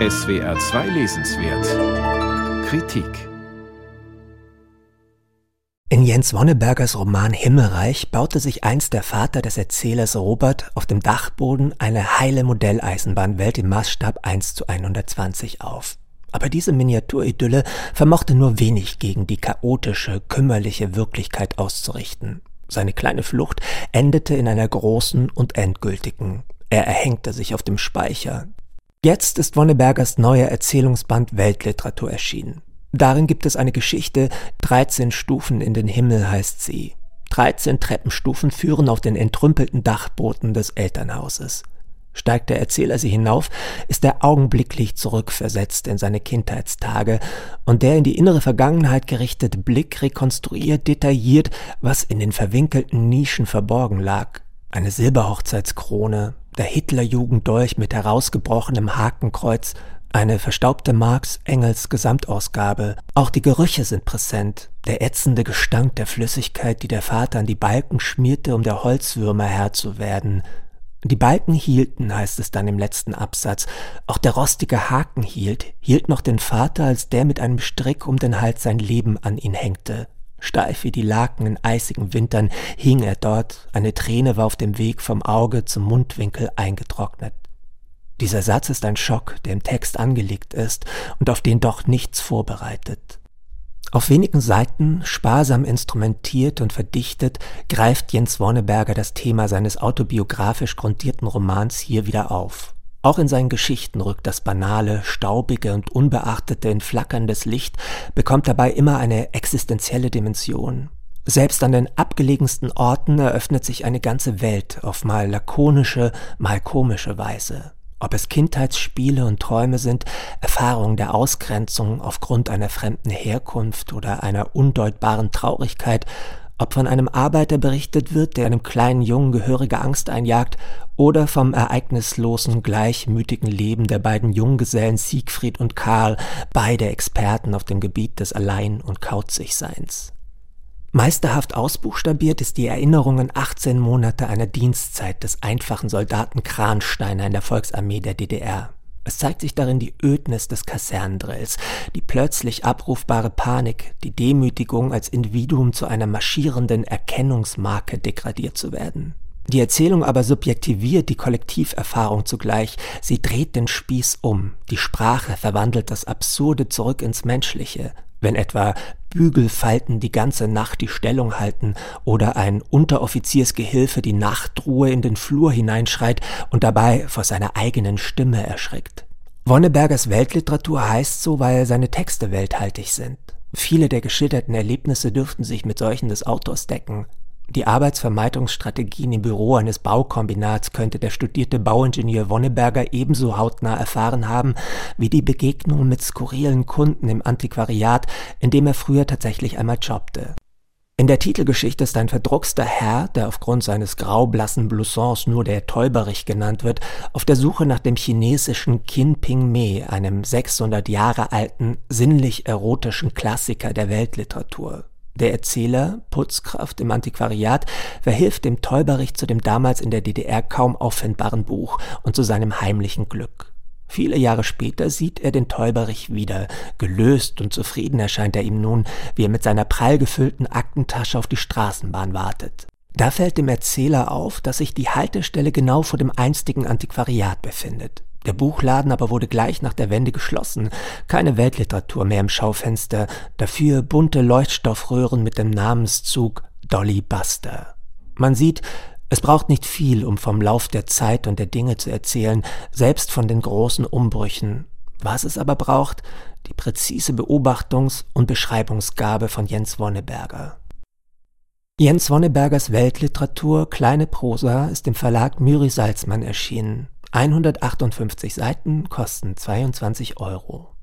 SWR 2 Lesenswert Kritik In Jens Wonnebergers Roman Himmelreich baute sich einst der Vater des Erzählers Robert auf dem Dachboden eine heile Modelleisenbahnwelt im Maßstab 1 zu 120 auf. Aber diese Miniaturidylle vermochte nur wenig gegen die chaotische, kümmerliche Wirklichkeit auszurichten. Seine kleine Flucht endete in einer großen und endgültigen. Er erhängte sich auf dem Speicher. Jetzt ist Wonnebergers neuer Erzählungsband Weltliteratur erschienen. Darin gibt es eine Geschichte, 13 Stufen in den Himmel heißt sie. 13 Treppenstufen führen auf den entrümpelten Dachboden des Elternhauses. Steigt der Erzähler sie hinauf, ist er augenblicklich zurückversetzt in seine Kindheitstage, und der in die innere Vergangenheit gerichtete Blick rekonstruiert detailliert, was in den verwinkelten Nischen verborgen lag. Eine Silberhochzeitskrone, der Hitlerjugenddolch mit herausgebrochenem Hakenkreuz, eine verstaubte Marx Engels Gesamtausgabe. Auch die Gerüche sind präsent. Der ätzende Gestank der Flüssigkeit, die der Vater an die Balken schmierte, um der Holzwürmer Herr zu werden. Die Balken hielten, heißt es dann im letzten Absatz. Auch der rostige Haken hielt, hielt noch den Vater, als der mit einem Strick um den Hals sein Leben an ihn hängte. Steif wie die Laken in eisigen Wintern hing er dort, eine Träne war auf dem Weg vom Auge zum Mundwinkel eingetrocknet. Dieser Satz ist ein Schock, der im Text angelegt ist und auf den doch nichts vorbereitet. Auf wenigen Seiten, sparsam instrumentiert und verdichtet, greift Jens Wonneberger das Thema seines autobiografisch grundierten Romans hier wieder auf. Auch in seinen Geschichten rückt das banale, staubige und unbeachtete in flackerndes Licht, bekommt dabei immer eine existenzielle Dimension. Selbst an den abgelegensten Orten eröffnet sich eine ganze Welt auf mal lakonische, mal komische Weise. Ob es Kindheitsspiele und Träume sind, Erfahrungen der Ausgrenzung aufgrund einer fremden Herkunft oder einer undeutbaren Traurigkeit, ob von einem Arbeiter berichtet wird, der einem kleinen Jungen gehörige Angst einjagt, oder vom ereignislosen, gleichmütigen Leben der beiden Junggesellen Siegfried und Karl, beide Experten auf dem Gebiet des Allein- und Kauzigseins. Meisterhaft ausbuchstabiert ist die Erinnerung an 18 Monate einer Dienstzeit des einfachen Soldaten Kransteiner in der Volksarmee der DDR. Es zeigt sich darin die Ödnis des Kasernendrills, die plötzlich abrufbare Panik, die Demütigung, als Individuum zu einer marschierenden Erkennungsmarke degradiert zu werden. Die Erzählung aber subjektiviert die Kollektiverfahrung zugleich, sie dreht den Spieß um, die Sprache verwandelt das Absurde zurück ins Menschliche, wenn etwa Bügelfalten die ganze Nacht die Stellung halten oder ein Unteroffiziersgehilfe die Nachtruhe in den Flur hineinschreit und dabei vor seiner eigenen Stimme erschrickt. Wonnebergers Weltliteratur heißt so, weil seine Texte welthaltig sind. Viele der geschilderten Erlebnisse dürften sich mit solchen des Autors decken. Die Arbeitsvermeidungsstrategien im Büro eines Baukombinats könnte der studierte Bauingenieur Wonneberger ebenso hautnah erfahren haben wie die Begegnung mit skurrilen Kunden im Antiquariat, in dem er früher tatsächlich einmal jobbte. In der Titelgeschichte ist ein verdruckster Herr, der aufgrund seines graublassen Bloussons nur der Täuberich genannt wird, auf der Suche nach dem chinesischen Qin Ping Me, einem 600 Jahre alten, sinnlich erotischen Klassiker der Weltliteratur. Der Erzähler, Putzkraft im Antiquariat, verhilft dem Täuberich zu dem damals in der DDR kaum auffindbaren Buch und zu seinem heimlichen Glück. Viele Jahre später sieht er den Täuberich wieder. Gelöst und zufrieden erscheint er ihm nun, wie er mit seiner prall gefüllten Aktentasche auf die Straßenbahn wartet. Da fällt dem Erzähler auf, dass sich die Haltestelle genau vor dem einstigen Antiquariat befindet. Der Buchladen aber wurde gleich nach der Wende geschlossen. Keine Weltliteratur mehr im Schaufenster, dafür bunte Leuchtstoffröhren mit dem Namenszug Dolly Buster. Man sieht, es braucht nicht viel, um vom Lauf der Zeit und der Dinge zu erzählen, selbst von den großen Umbrüchen. Was es aber braucht, die präzise Beobachtungs- und Beschreibungsgabe von Jens Wonneberger. Jens Wonnebergers Weltliteratur Kleine Prosa ist im Verlag Müri Salzmann erschienen. 158 Seiten kosten 22 Euro.